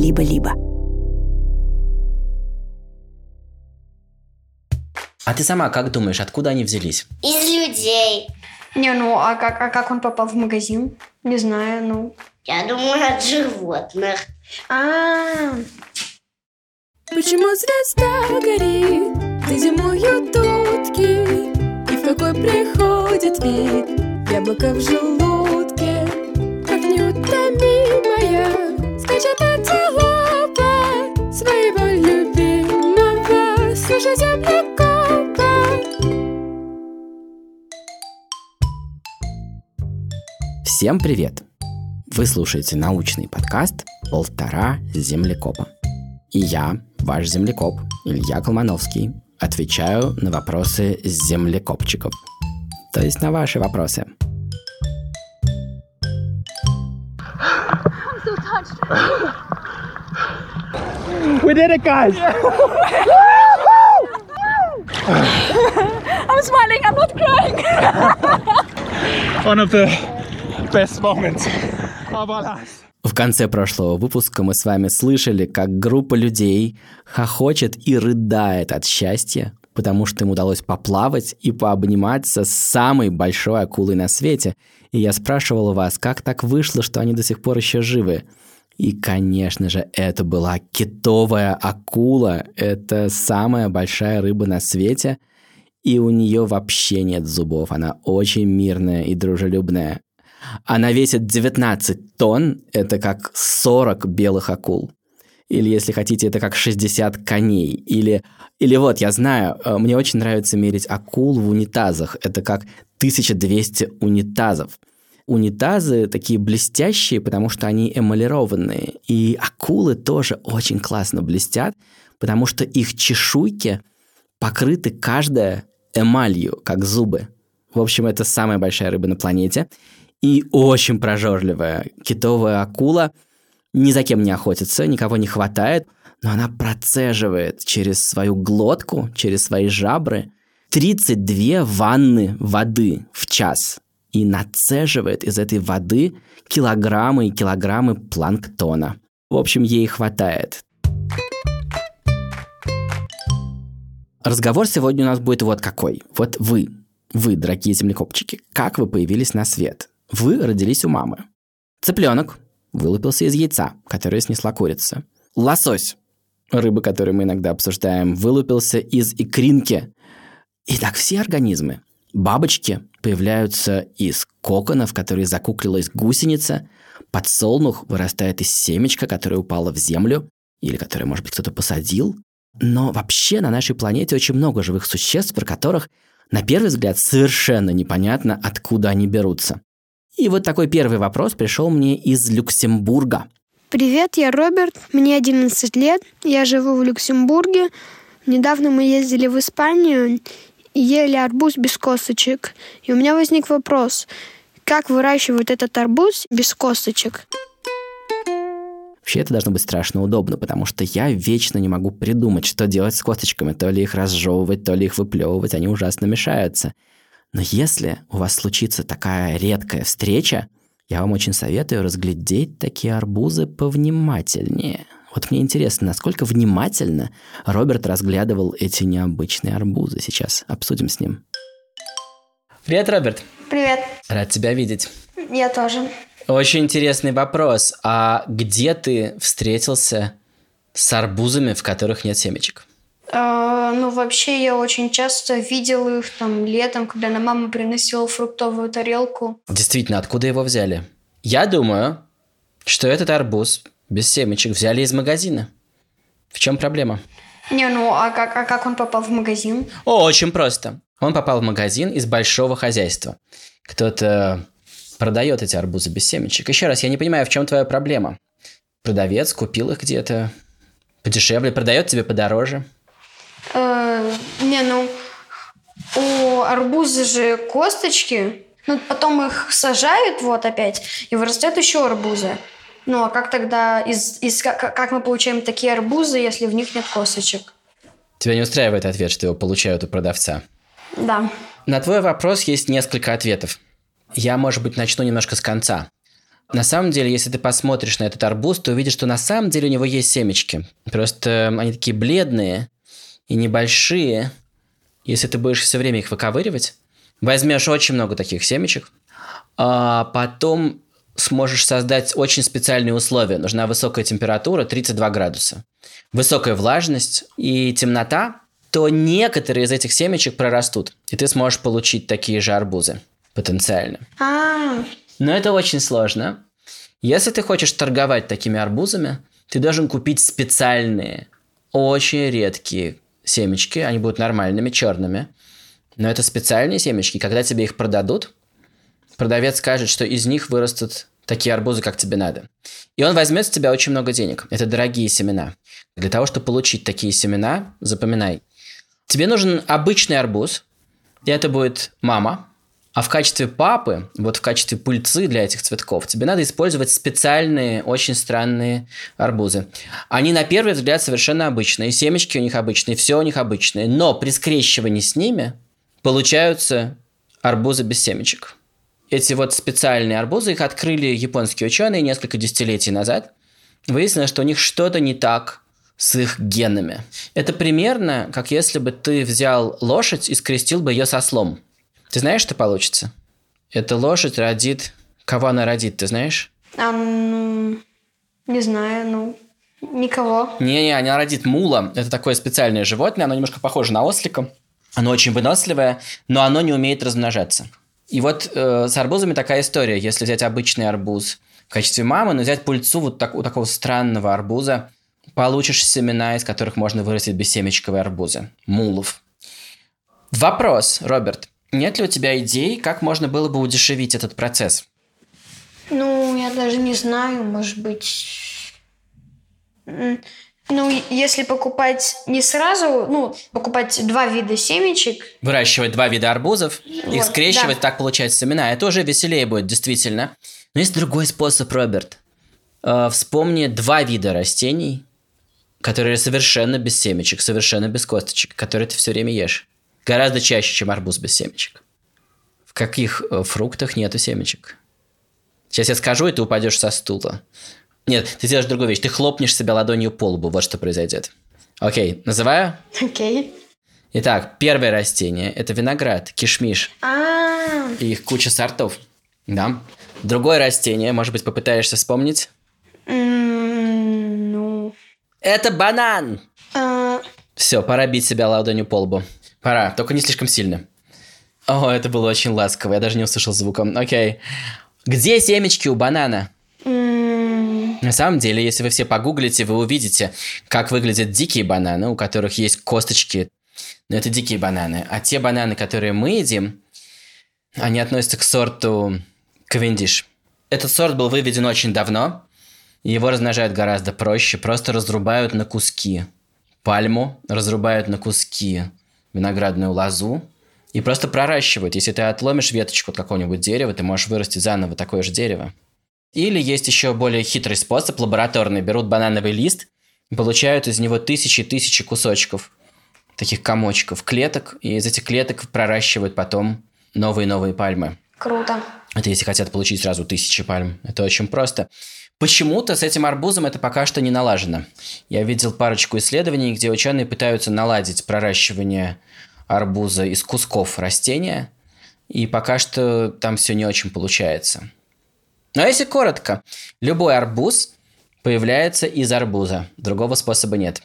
либо-либо. А ты сама как думаешь, откуда они взялись? Из людей. Не, ну а как, а как он попал в магазин? Не знаю, ну. Я думаю, от животных. А, Почему звезда горит, где зимуют утки, И в какой приходит вид яблоко в желудке, Всем привет! Вы слушаете научный подкаст «Полтора землекопа». И я, ваш землекоп, Илья Колмановский, отвечаю на вопросы землекопчиков. То есть на ваши вопросы. We did it, guys! I'm smiling, I'm not crying. One of the best moments of our lives. В конце прошлого выпуска мы с вами слышали, как группа людей хохочет и рыдает от счастья, потому что им удалось поплавать и пообниматься с самой большой акулой на свете. И я спрашивал вас, как так вышло, что они до сих пор еще живы. И, конечно же, это была китовая акула. Это самая большая рыба на свете. И у нее вообще нет зубов. Она очень мирная и дружелюбная. Она весит 19 тонн, это как 40 белых акул. Или, если хотите, это как 60 коней. Или, или вот, я знаю, э, мне очень нравится мерить акул в унитазах. Это как 1200 унитазов. Унитазы такие блестящие, потому что они эмалированные. И акулы тоже очень классно блестят, потому что их чешуйки покрыты каждая эмалью, как зубы. В общем, это самая большая рыба на планете. И очень прожорливая китовая акула ни за кем не охотится, никого не хватает, но она процеживает через свою глотку, через свои жабры 32 ванны воды в час и нацеживает из этой воды килограммы и килограммы планктона. В общем, ей хватает. Разговор сегодня у нас будет вот какой. Вот вы, вы, дорогие землекопчики, как вы появились на свет? Вы родились у мамы. Цыпленок вылупился из яйца, которое снесла курица. Лосось, рыба, которую мы иногда обсуждаем, вылупился из икринки. И так все организмы. Бабочки появляются из коконов, которые закуклилась гусеница. Подсолнух вырастает из семечка, которое упало в землю, или которое, может быть, кто-то посадил. Но вообще на нашей планете очень много живых существ, про которых на первый взгляд совершенно непонятно, откуда они берутся. И вот такой первый вопрос пришел мне из Люксембурга. Привет, я Роберт, мне 11 лет, я живу в Люксембурге. Недавно мы ездили в Испанию и ели арбуз без косточек. И у меня возник вопрос, как выращивают этот арбуз без косточек? Вообще это должно быть страшно удобно, потому что я вечно не могу придумать, что делать с косточками. То ли их разжевывать, то ли их выплевывать, они ужасно мешаются. Но если у вас случится такая редкая встреча, я вам очень советую разглядеть такие арбузы повнимательнее. Вот мне интересно, насколько внимательно Роберт разглядывал эти необычные арбузы. Сейчас обсудим с ним. Привет, Роберт. Привет, Рад тебя видеть. я тоже. Очень интересный вопрос. А где ты встретился с арбузами, в которых нет семечек? А, ну, вообще, я очень часто видел их там летом, когда на мама приносила фруктовую тарелку. Действительно, откуда его взяли? Я думаю, что этот арбуз без семечек взяли из магазина. В чем проблема? Не, ну, а как, а как он попал в магазин? О, очень просто. Он попал в магазин из большого хозяйства. Кто-то продает эти арбузы без семечек. Еще раз, я не понимаю, в чем твоя проблема. Продавец купил их где-то подешевле, продает тебе подороже. Э, не, ну, у арбуза же косточки, ну, потом их сажают вот опять, и вырастают еще арбузы. Ну, а как тогда, из, из, как, как мы получаем такие арбузы, если в них нет косточек? Тебя не устраивает ответ, что его получают у продавца? Да. На твой вопрос есть несколько ответов. Я, может быть, начну немножко с конца. На самом деле, если ты посмотришь на этот арбуз, то увидишь, что на самом деле у него есть семечки. Просто они такие бледные и небольшие. Если ты будешь все время их выковыривать, возьмешь очень много таких семечек, а потом сможешь создать очень специальные условия. Нужна высокая температура, 32 градуса, высокая влажность и темнота, то некоторые из этих семечек прорастут, и ты сможешь получить такие же арбузы потенциально. А, Но это очень сложно. Если ты хочешь торговать такими арбузами, ты должен купить специальные, очень редкие семечки. Они будут нормальными, черными. Но это специальные семечки. Когда тебе их продадут, продавец скажет, что из них вырастут такие арбузы, как тебе надо. И он возьмет с тебя очень много денег. Это дорогие семена. Для того, чтобы получить такие семена, запоминай. Тебе нужен обычный арбуз, и это будет мама. А в качестве папы, вот в качестве пыльцы для этих цветков, тебе надо использовать специальные, очень странные арбузы. Они на первый взгляд совершенно обычные, семечки у них обычные, все у них обычные. Но при скрещивании с ними получаются арбузы без семечек. Эти вот специальные арбузы, их открыли японские ученые несколько десятилетий назад. Выяснилось, что у них что-то не так с их генами. Это примерно, как если бы ты взял лошадь и скрестил бы ее со слом. Ты знаешь, что получится? Эта лошадь родит... Кого она родит, ты знаешь? а, ну, не знаю, ну, никого. Не-не, она родит мула. Это такое специальное животное. Оно немножко похоже на ослика. Оно очень выносливое, но оно не умеет размножаться. И вот э, с арбузами такая история. Если взять обычный арбуз в качестве мамы, но взять пыльцу вот так, у такого странного арбуза, получишь семена, из которых можно вырастить бессемечковые арбузы. Мулов. Вопрос, Роберт. Нет ли у тебя идей, как можно было бы удешевить этот процесс? Ну, я даже не знаю, может быть... Ну, если покупать не сразу, ну, покупать два вида семечек, Выращивать два вида арбузов, их Вот, скрещивать, да. так получается семена. Это уже веселее будет, действительно. Но есть другой способ, Роберт. Э, Вспомни два вида растений, которые совершенно без семечек, совершенно без косточек, которые ты все время ешь. Гораздо чаще, чем арбуз без семечек. В каких э, фруктах нету семечек? Сейчас я скажу, и ты упадешь со стула. Нет, ты сделаешь другую вещь. Ты хлопнешь себя ладонью по лбу. Вот что произойдет. Окей, называю. окей. Итак, первое растение – это виноград, кишмиш. А, И их куча сортов. Да. Другое растение, может быть, попытаешься вспомнить? ну, Это банан! а, Все, пора бить себя ладонью по лбу. Пора, только не слишком сильно. О, это было очень ласково, я даже не услышал звуком. Окей. Где семечки у банана? На самом деле, если вы все погуглите, вы увидите, как выглядят дикие бананы, у которых есть косточки. Но это дикие бананы. А те бананы, которые мы едим, они относятся к сорту Кавендиш. Этот сорт был выведен очень давно. Его размножают гораздо проще. Просто разрубают на куски пальму, разрубают на куски виноградную лозу и просто проращивают. Если ты отломишь веточку от какого-нибудь дерева, ты можешь вырастить заново такое же дерево. Или есть еще более хитрый способ, лабораторный. Берут банановый лист получают из него тысячи и тысячи кусочков, таких комочков, клеток, и из этих клеток проращивают потом новые-новые пальмы. круто. Это если хотят получить сразу тысячи пальм. Это очень просто. Почему-то с этим арбузом это пока что не налажено. Я видел парочку исследований, где ученые пытаются наладить проращивание арбуза из кусков растения, и пока что там все не очень получается. Но если коротко, любой арбуз появляется из арбуза. Другого способа нет.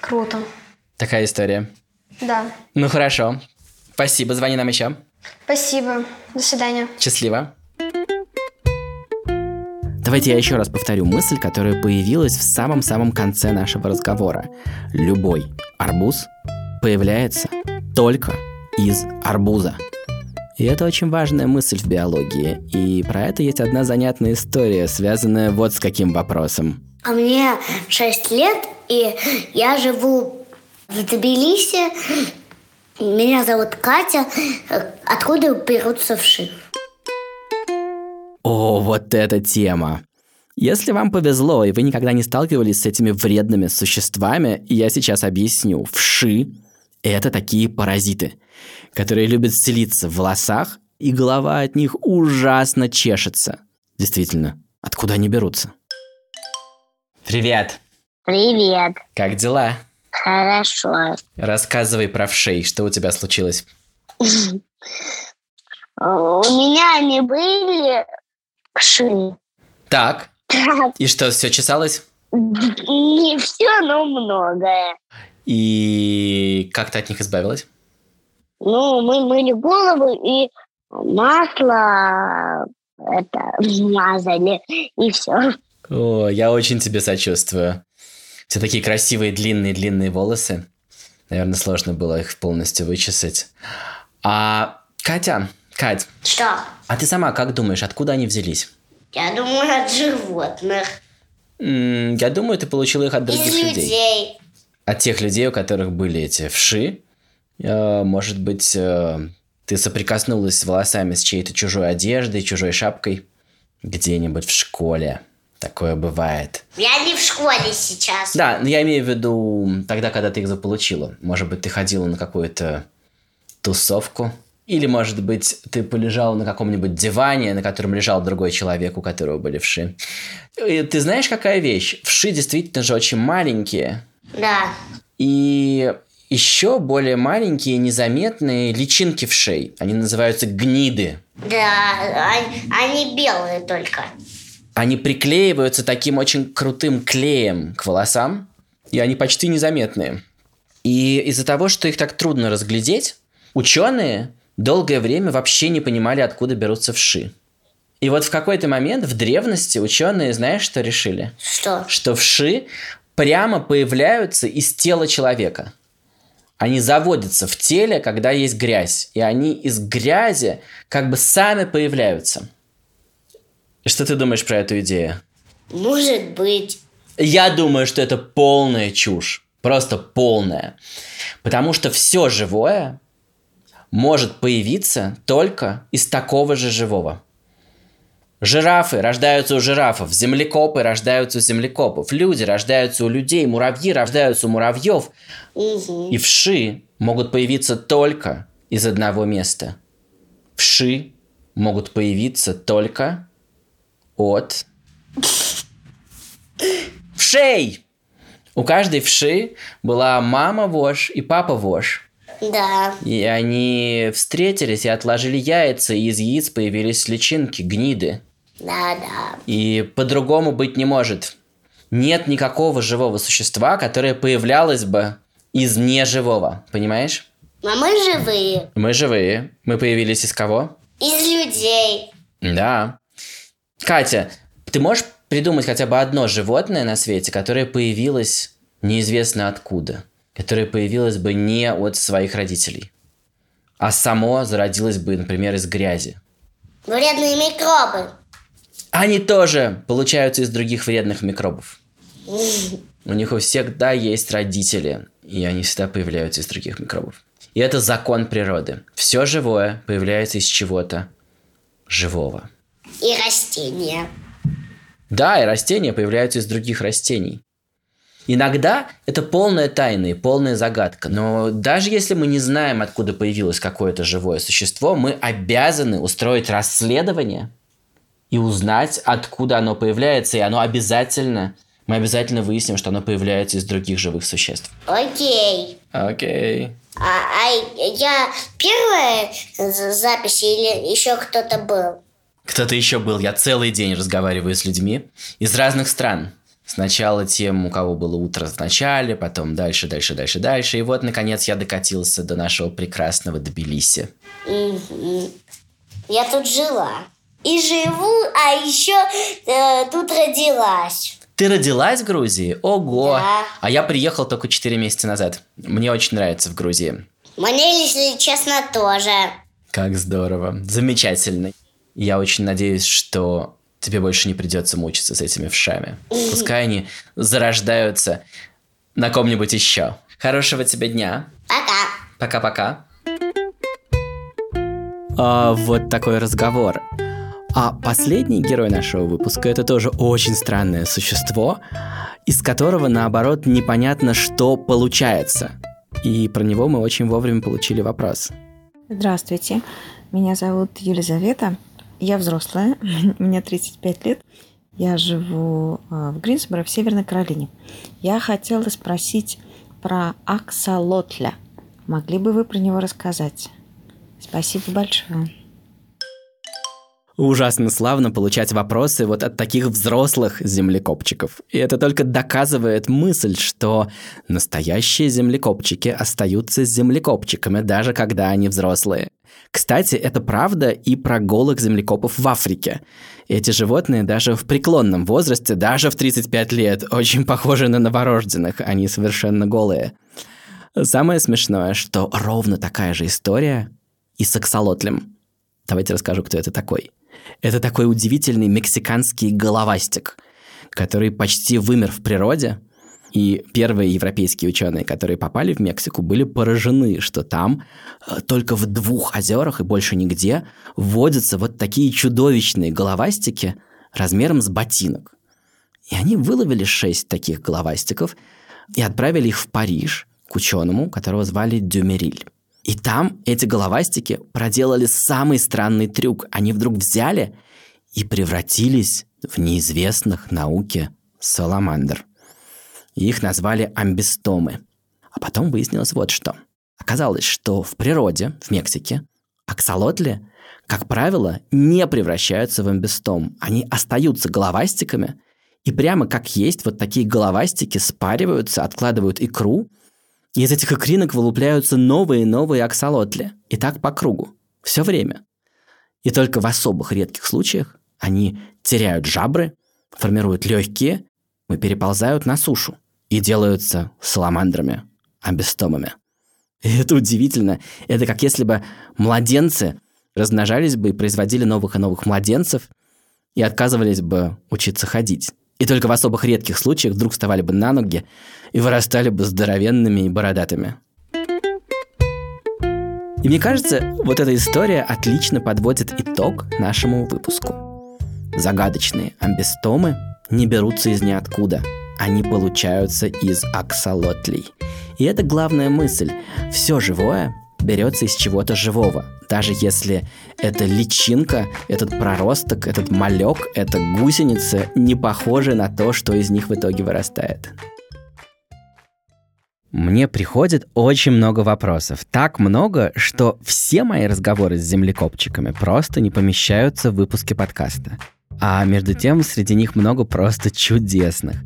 Круто. Такая история. Да. Ну хорошо. Спасибо, звони нам еще. Спасибо. До свидания. Счастливо. Давайте я еще раз повторю мысль, которая появилась в самом-самом конце нашего разговора. Любой арбуз появляется только из арбуза. И это очень важная мысль в биологии. И про это есть одна занятная история, связанная вот с каким вопросом. А мне 6 лет, и я живу в Тбилиси. Меня зовут Катя. Откуда берутся вши? О, вот эта тема. Если вам повезло, и вы никогда не сталкивались с этими вредными существами, я сейчас объясню. Вши – это такие паразиты, которые любят селиться в волосах, и голова от них ужасно чешется. Действительно, Откуда они берутся? Привет! Привет. Как дела? Хорошо. Рассказывай про вшей, что у тебя случилось? У меня они были вши. Так, Так, и что, все чесалось? Не все, но многое. И как ты от них избавилась? Ну, мы мыли голову и масло это мазали, и все. О, я очень тебе сочувствую. Все такие красивые длинные-длинные волосы. Наверное, сложно было их полностью вычесать. А, Катя, Кать, Что? а ты сама как думаешь, откуда они взялись? Я думаю, от животных. М, я думаю, ты получила их от других Из людей. людей. От тех людей, у которых были эти вши. Э, Может быть, э, ты соприкоснулась с волосами с чьей-то чужой одеждой, чужой шапкой где-нибудь в школе. Такое бывает. Я не в школе сейчас. Да, но я имею в виду тогда, когда ты их заполучила. Может быть, ты ходила на какую-то тусовку. Или, может быть, ты полежала на каком-нибудь диване, на котором лежал другой человек, у которого были вши. И ты знаешь, какая вещь? Вши действительно же очень маленькие. Да. И еще более маленькие, незаметные личинки вшей. Они называются гниды. Да, они белые только. Они приклеиваются таким очень крутым клеем к волосам, и они почти незаметные. И из-за того, что их так трудно разглядеть, ученые долгое время вообще не понимали, откуда берутся вши. И вот в какой-то момент в древности ученые, знаешь, что решили? Что? Что вши прямо появляются из тела человека. Они заводятся в теле, когда есть грязь. И они из грязи как бы сами появляются. Что ты думаешь про эту идею? Может быть. Я думаю, что это полная чушь. Просто полная. Потому что все живое может появиться только из такого же живого. Жирафы рождаются у жирафов, землекопы рождаются у землекопов, люди рождаются у людей, муравьи рождаются у муравьев. Мгм. И вши могут появиться только из одного места. Вши могут появиться только от вшей. У каждой вши была мама вож и папа вож. Да. И они встретились и отложили яйца, и из яиц появились личинки, гниды. Да, да. И по-другому быть не может. Нет никакого живого существа, которое появлялось бы из неживого. Понимаешь? А мы живые. Мы живые. Мы появились из кого? Из людей. Да. Катя, ты можешь придумать хотя бы одно животное на свете, которое появилось неизвестно откуда? Которое появилось бы не от своих родителей, а само зародилось бы, например, из грязи. Вредные микробы. Они тоже получаются из других вредных микробов. У них у всех, да, есть родители, и они всегда появляются из других микробов. И это закон природы. Все живое появляется из чего-то живого. И растения. Да, и растения появляются из других растений. Иногда это полная тайна и полная загадка. Но даже если мы не знаем, откуда появилось какое-то живое существо, мы обязаны устроить расследование и узнать, откуда оно появляется. И оно обязательно, мы обязательно выясним, что оно появляется из других живых существ. Окей. Окей. А, а я первая запись или еще кто-то был? Кто-то еще был. Я целый день разговариваю с людьми из разных стран. Сначала тем, у кого было утро в начале, потом дальше, дальше, дальше, дальше. И вот, наконец, я докатился до нашего прекрасного Тбилиси. Мгм. Я тут жила. И живу, а еще э, тут родилась. Ты родилась в Грузии? Ого! Да. А я приехал только 4 месяца назад. Мне очень нравится в Грузии. Мне, если честно, тоже. Как здорово. Замечательно. Я очень надеюсь, что тебе больше не придется мучиться с этими вшами. Пускай они зарождаются на ком-нибудь еще. Хорошего тебе дня. Пока. Пока-пока. А, вот такой разговор. А последний герой нашего выпуска это тоже очень странное существо, из которого, наоборот, непонятно, что получается. И про него мы очень вовремя получили вопрос. Здравствуйте, меня зовут Елизавета, я взрослая, мне 35 лет, Я живу э, в Гринсборо, в Северной Каролине. Я хотела спросить про аксолотля. Могли бы вы про него рассказать? Спасибо большое. Ужасно славно получать вопросы вот от таких взрослых землекопчиков. И это только доказывает мысль, что настоящие землекопчики остаются землекопчиками, даже когда они взрослые. Кстати, это правда и про голых землекопов в Африке. Эти животные даже в преклонном возрасте, даже в 35 лет, очень похожи на новорожденных, они совершенно голые. Самое смешное, что ровно такая же история и с аксолотлем. Давайте расскажу, кто это такой. Это такой удивительный мексиканский головастик, который почти вымер в природе. И первые европейские ученые, которые попали в Мексику, были поражены, что там э, только в двух озерах и больше нигде водятся вот такие чудовищные головастики размером с ботинок. И они выловили шесть таких головастиков и отправили их в Париж к ученому, которого звали Дюмериль. И там эти головастики проделали самый странный трюк. Они вдруг взяли и превратились в неизвестных науке саламандр. их назвали амбистомы. А потом выяснилось вот что. Оказалось, что в природе, в Мексике, аксолотли, как правило, не превращаются в амбистом. Они остаются головастиками, и прямо как есть, вот такие головастики спариваются, откладывают икру – и из этих икринок вылупляются новые и новые аксолотли. И так по кругу. Все время. И только в особых редких случаях они теряют жабры, формируют легкие и переползают на сушу. И делаются саламандрами, амбистомами. И это удивительно. Это как если бы младенцы размножались бы и производили новых и новых младенцев и отказывались бы учиться ходить. И только в особых редких случаях вдруг вставали бы на ноги и вырастали бы здоровенными и бородатыми. И мне кажется, вот эта история отлично подводит итог нашему выпуску. Загадочные амбистомы не берутся из ниоткуда. Они получаются из аксолотлей. И это главная мысль. Все живое берется из чего-то живого. Даже если это личинка, этот проросток, этот малек, эта гусеница не похожи на то, что из них в итоге вырастает. Мне приходит очень много вопросов. Так много, что все мои разговоры с землекопчиками просто не помещаются в выпуске подкаста. А между тем, среди них много просто чудесных.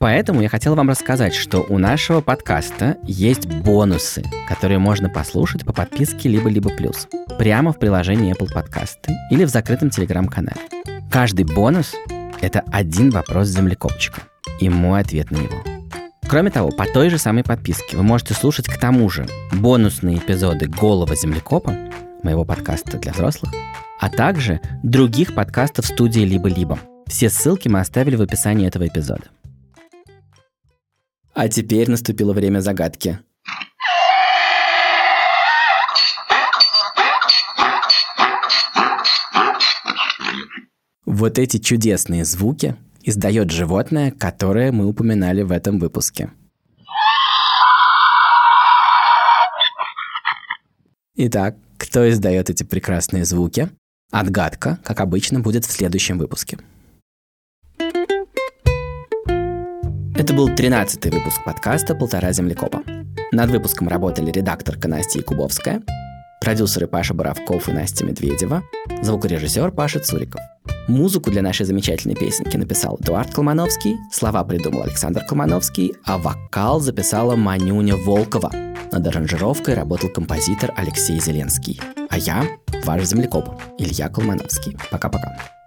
Поэтому я хотел вам рассказать, что у нашего подкаста есть бонусы, которые можно послушать по подписке либо-либо плюс, прямо в приложении Apple Podcasts или в закрытом телеграм-канале. Каждый бонус — это один вопрос землекопчика и мой ответ на него. Кроме того, по той же самой подписке вы можете слушать к тому же бонусные эпизоды «Голого землекопа», моего подкаста для взрослых, а также других подкастов студии «Либо-либо». Все ссылки мы оставили в описании этого эпизода. А теперь наступило время загадки. Вот эти чудесные звуки издает животное, которое мы упоминали в этом выпуске. Итак, кто издает эти прекрасные звуки? Отгадка, как обычно, будет в следующем выпуске. Это был 13-й выпуск подкаста «Полтора землекопа». Над выпуском работали редакторка Настя Якубовская, продюсеры Паша Боровков и Настя Медведева, звукорежиссер Паша Цуриков. Музыку для нашей замечательной песенки написал Эдуард Колмановский, слова придумал Александр Колмановский, а вокал записала Манюня Волкова. Над аранжировкой работал композитор Алексей Зеленский. А я, ваш землекоп, Илья Колмановский. Пока-пока.